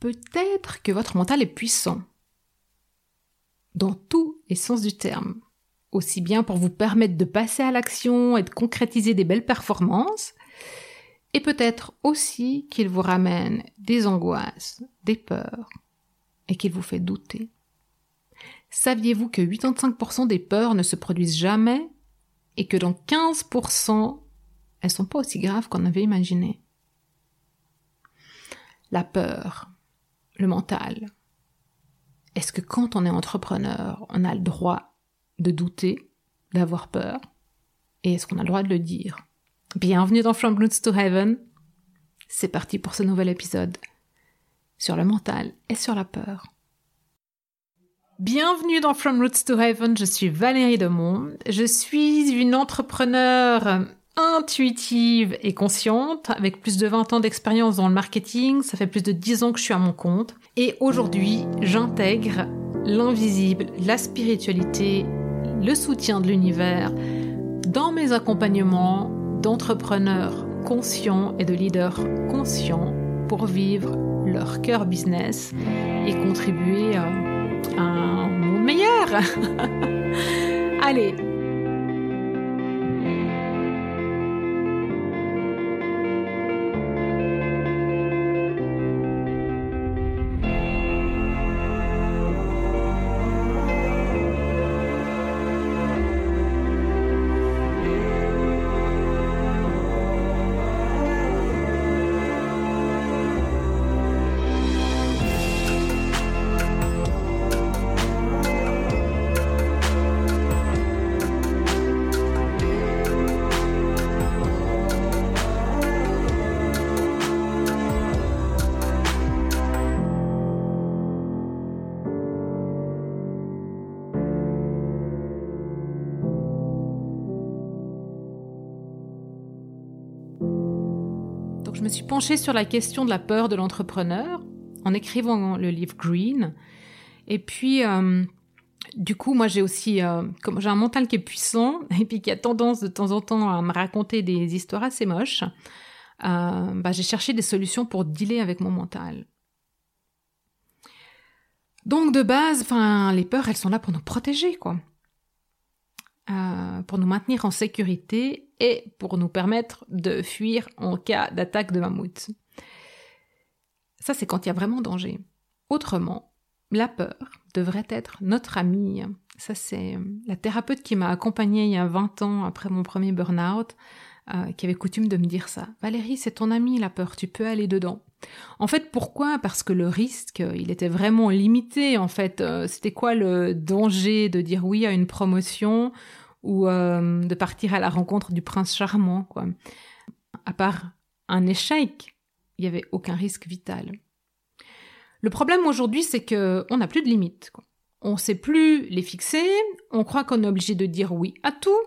Peut-être que votre mental est puissant, dans tous les sens du terme, aussi bien pour vous permettre de passer à l'action et de concrétiser des belles performances, et peut-être aussi qu'il vous ramène des angoisses, des peurs, et qu'il vous fait douter. Saviez-vous que 85% des peurs ne se produisent jamais et que dans 15%, elles sont pas aussi graves qu'on avait imaginé? La peur, le mental. Est-ce que quand on est entrepreneur, on a le droit de douter, d'avoir peur? Et est-ce qu'on a le droit de le dire? Bienvenue dans From Roots to Heaven. C'est parti pour ce nouvel épisode sur le mental et sur la peur. Bienvenue dans From Roots to Heaven, je suis Valérie Demont. Je suis une entrepreneur intuitive et consciente, avec plus de 20 ans d'expérience dans le marketing, ça fait plus de 10 ans que je suis à mon compte. Et aujourd'hui, j'intègre l'invisible, la spiritualité, le soutien de l'univers dans mes accompagnements d'entrepreneurs conscients et de leaders conscients pour vivre leur cœur business et contribuer à un monde meilleur. Allez, je me suis penchée sur la question de la peur de l'entrepreneur en écrivant le livre Green. Et puis, euh, du coup, moi, j'ai aussi, euh, comme j'ai un mental qui est puissant et qui a tendance de temps en temps à me raconter des histoires assez moches, euh, bah, j'ai cherché des solutions pour dealer avec mon mental. Donc, de base, enfin, les peurs, elles sont là pour nous protéger, quoi. Euh, pour nous maintenir en sécurité et pour nous permettre de fuir en cas d'attaque de mammouth. Ça, c'est quand il y a vraiment danger. Autrement, la peur devrait être notre amie. Ça, c'est la thérapeute qui m'a accompagnée il y a 20 ans après mon premier burn-out, euh, qui avait coutume de me dire ça. Valérie, c'est ton amie, la peur, tu peux aller dedans. En fait, pourquoi? Parce que le risque, il était vraiment limité. En fait, euh, c'était quoi le danger de dire oui à une promotion ou euh, de partir à la rencontre du prince charmant, quoi? À part un échec, il n'y avait aucun risque vital. Le problème aujourd'hui, c'est que on n'a plus de limites. Quoi. On sait plus les fixer, on croit qu'on est obligé de dire oui à tout,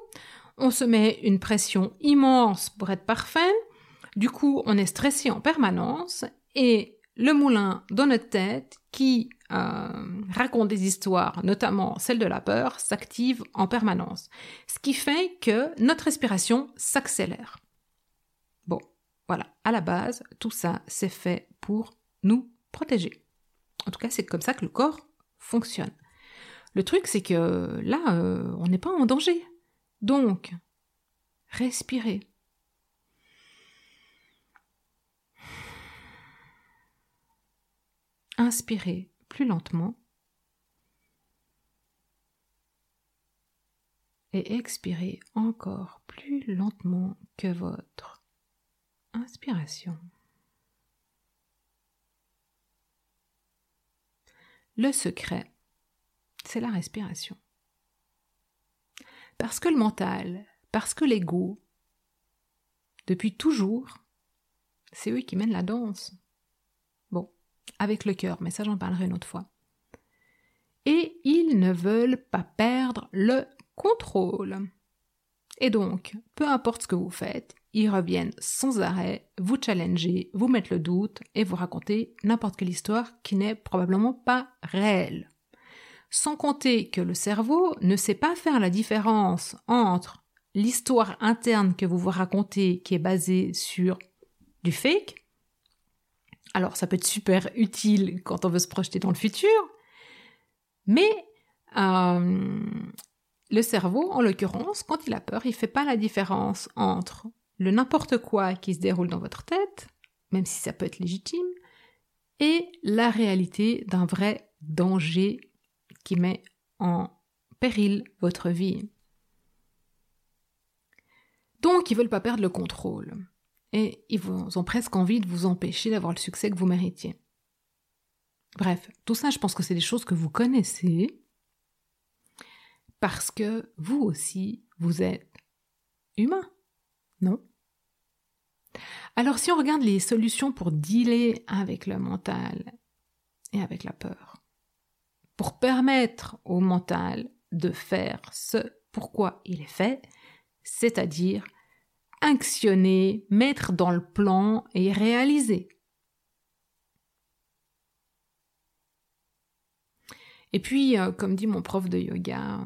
on se met une pression immense pour être parfait, du coup on est stressé en permanence et le moulin dans notre tête qui euh, raconte des histoires, notamment celle de la peur, s'active en permanence. Ce qui fait que notre respiration s'accélère. Bon, voilà, à la base, tout ça, c'est fait pour nous protéger. En tout cas, c'est comme ça que le corps fonctionne. Le truc, c'est que là, euh, on n'est pas en danger. Donc, respirez. Inspirez plus lentement et expirez encore plus lentement que votre inspiration. Le secret, c'est la respiration. Parce que le mental, parce que l'ego, depuis toujours, c'est eux qui mènent la danse avec le cœur, mais ça j'en parlerai une autre fois. Et ils ne veulent pas perdre le contrôle. Et donc, peu importe ce que vous faites, ils reviennent sans arrêt, vous challenger, vous mettre le doute et vous raconter n'importe quelle histoire qui n'est probablement pas réelle. Sans compter que le cerveau ne sait pas faire la différence entre l'histoire interne que vous vous racontez qui est basée sur du fake. Alors, ça peut être super utile quand on veut se projeter dans le futur, mais euh, le cerveau, en l'occurrence, quand il a peur, il fait pas la différence entre le n'importe quoi qui se déroule dans votre tête, même si ça peut être légitime, et la réalité d'un vrai danger qui met en péril votre vie. Donc, ils veulent pas perdre le contrôle. Et ils ont presque envie de vous empêcher d'avoir le succès que vous méritiez. Bref, tout ça, je pense que c'est des choses que vous connaissez parce que vous aussi, vous êtes humain, non? Alors si on regarde les solutions pour dealer avec le mental et avec la peur, pour permettre au mental de faire ce pourquoi il est fait, c'est-à-dire actionner, mettre dans le plan et réaliser. Et puis, euh, comme dit mon prof de yoga,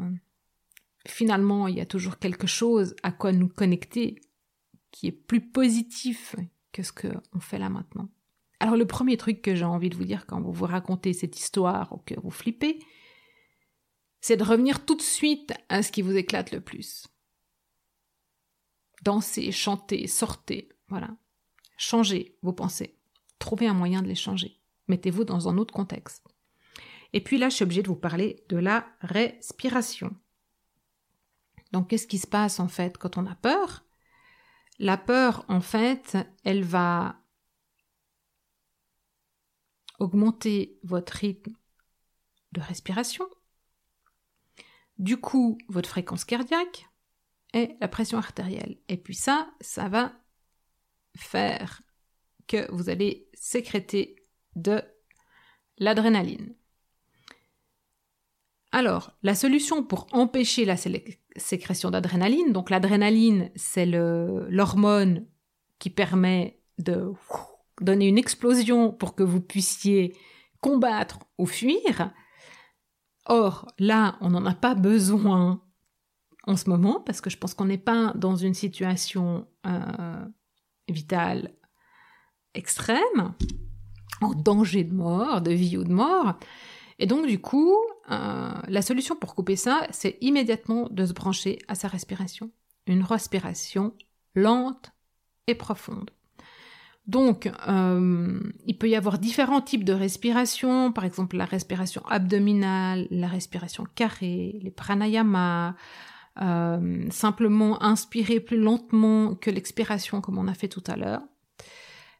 finalement, il y a toujours quelque chose à quoi nous connecter qui est plus positif que ce qu'on fait là maintenant. Alors le premier truc que j'ai envie de vous dire quand vous vous racontez cette histoire ou que vous flippez, c'est de revenir tout de suite à ce qui vous éclate le plus. Dansez, chantez, sortez, voilà. Changez vos pensées. Trouvez un moyen de les changer. Mettez-vous dans un autre contexte. Et puis là, je suis obligée de vous parler de la respiration. Donc, qu'est-ce qui se passe en fait quand on a peur? La peur, en fait, elle va augmenter votre rythme de respiration, du coup votre fréquence cardiaque et la pression artérielle. Et puis ça, ça va faire que vous allez sécréter de l'adrénaline. Alors, la solution pour empêcher la sécrétion d'adrénaline, donc l'adrénaline, c'est l'hormone qui permet de donner une explosion pour que vous puissiez combattre ou fuir. Or, là, on n'en a pas besoin en ce moment, parce que je pense qu'on n'est pas dans une situation euh, vitale extrême, en danger de mort, de vie ou de mort. Et donc, du coup, euh, la solution pour couper ça, c'est immédiatement de se brancher à sa respiration. Une respiration lente et profonde. Donc, euh, il peut y avoir différents types de respiration, par exemple la respiration abdominale, la respiration carrée, les pranayamas, euh, simplement inspirer plus lentement que l'expiration comme on a fait tout à l'heure.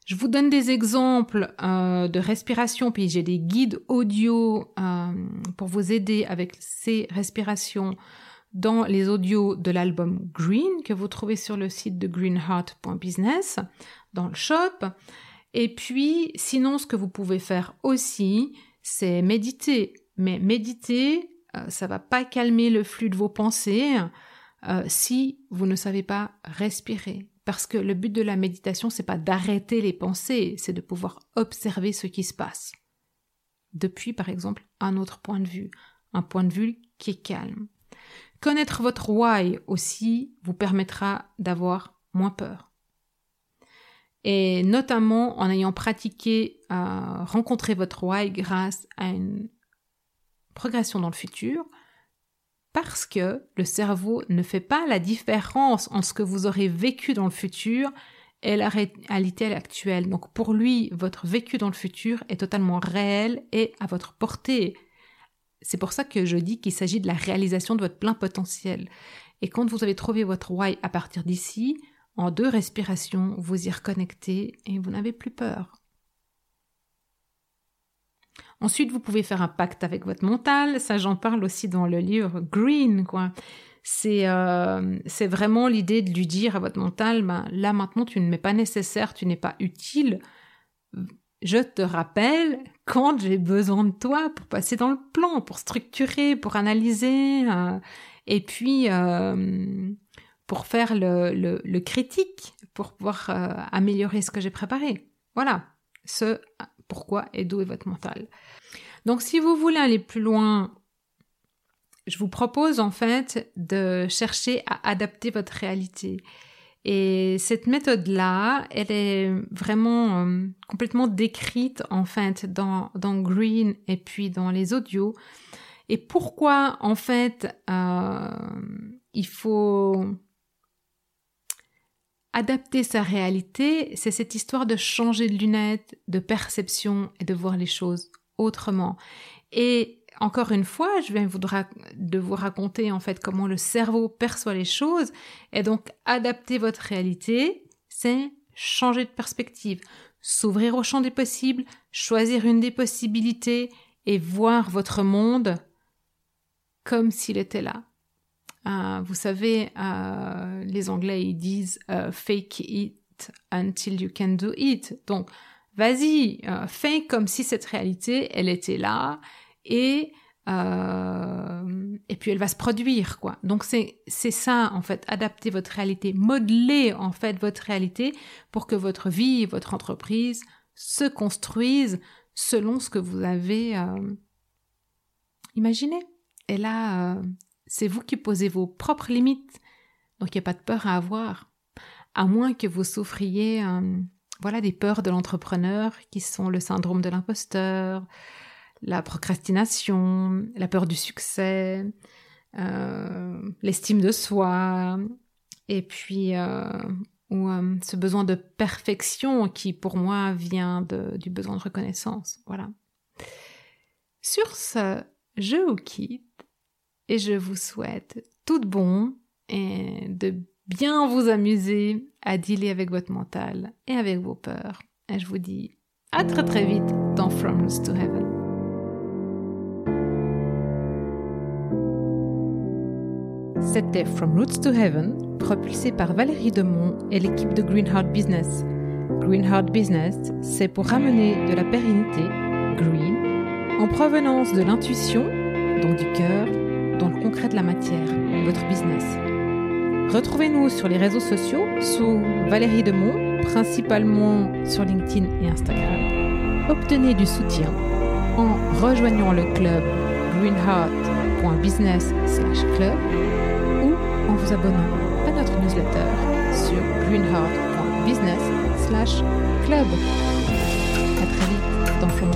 Je vous donne des exemples euh, de respiration, puis j'ai des guides audio pour vous aider avec ces respirations dans les audios de l'album Green que vous trouvez sur le site de greenheart.business dans le shop. Et puis, sinon, ce que vous pouvez faire aussi, c'est méditer. Mais méditer, euh, ça va pas calmer le flux de vos pensées si vous ne savez pas respirer. Parce que le but de la méditation, c'est pas d'arrêter les pensées, c'est de pouvoir observer ce qui se passe. Depuis, par exemple, un autre point de vue, un point de vue qui est calme. Connaître votre why aussi vous permettra d'avoir moins peur. Et notamment en ayant pratiqué euh, rencontrer votre why grâce à une progression dans le futur, parce que le cerveau ne fait pas la différence entre ce que vous aurez vécu dans le futur et la réalité actuelle. Donc pour lui, votre vécu dans le futur est totalement réel et à votre portée. C'est pour ça que je dis qu'il s'agit de la réalisation de votre plein potentiel. Et quand vous avez trouvé votre why à partir d'ici, en deux respirations, vous y reconnectez et vous n'avez plus peur. Ensuite, vous pouvez faire un pacte avec votre mental. Ça, j'en parle aussi dans le livre Green, quoi. C'est euh, vraiment l'idée de lui dire à votre mental, ben, là maintenant, tu ne m'es pas nécessaire, tu n'es pas utile. Je te rappelle quand j'ai besoin de toi pour passer dans le plan, pour structurer, pour analyser, euh, et puis euh, pour faire le, le, le, critique, pour pouvoir améliorer ce que j'ai préparé. Voilà, ce pourquoi et d'où est votre mental. Donc si vous voulez aller plus loin, je vous propose en fait de chercher à adapter votre réalité. Et cette méthode-là, elle est vraiment euh, complètement décrite en fait dans, dans Green et puis dans les audios. Et pourquoi en fait euh, il faut adapter sa réalité, c'est cette histoire de changer de lunettes, de perception et de voir les choses autrement. Et encore une fois, je viens de vous raconter en fait comment le cerveau perçoit les choses. Et donc, adapter votre réalité, c'est changer de perspective, s'ouvrir au champ des possibles, choisir une des possibilités et voir votre monde comme s'il était là. Euh, vous savez, euh, les Anglais ils disent euh, fake it until you can do it. Donc, vas-y, fais comme si cette réalité, elle était là et et puis elle va se produire quoi. Donc c'est c'est ça en fait, adapter votre réalité, modeler en fait votre réalité pour que votre vie, votre entreprise se construisent selon ce que vous avez imaginé. Et là, c'est vous qui posez vos propres limites. Donc il n'y a pas de peur à avoir. À moins que vous souffriez euh, voilà, des peurs de l'entrepreneur qui sont le syndrome de l'imposteur, la procrastination, la peur du succès, euh, l'estime de soi, et puis euh, ou, ce besoin de perfection qui pour moi vient du besoin de reconnaissance. Voilà. Sur ce, je vous quitte et je vous souhaite tout bon et de bien vous amuser à dealer avec votre mental et avec vos peurs. Et je vous dis à très très vite dans From Roots to Heaven. C'était From Roots to Heaven, propulsé par Valérie Demont et l'équipe de Greenheart Business. Greenheart Business, c'est pour ramener de la pérennité, green, en provenance de l'intuition, donc du cœur, dans le concret de la matière, votre business. Retrouvez-nous sur les réseaux sociaux sous Valérie Demont, principalement sur LinkedIn et Instagram. Obtenez du soutien en rejoignant le club greenheart.business/club ou en vous abonnant à notre newsletter sur greenheart.business/club. À très vite dans From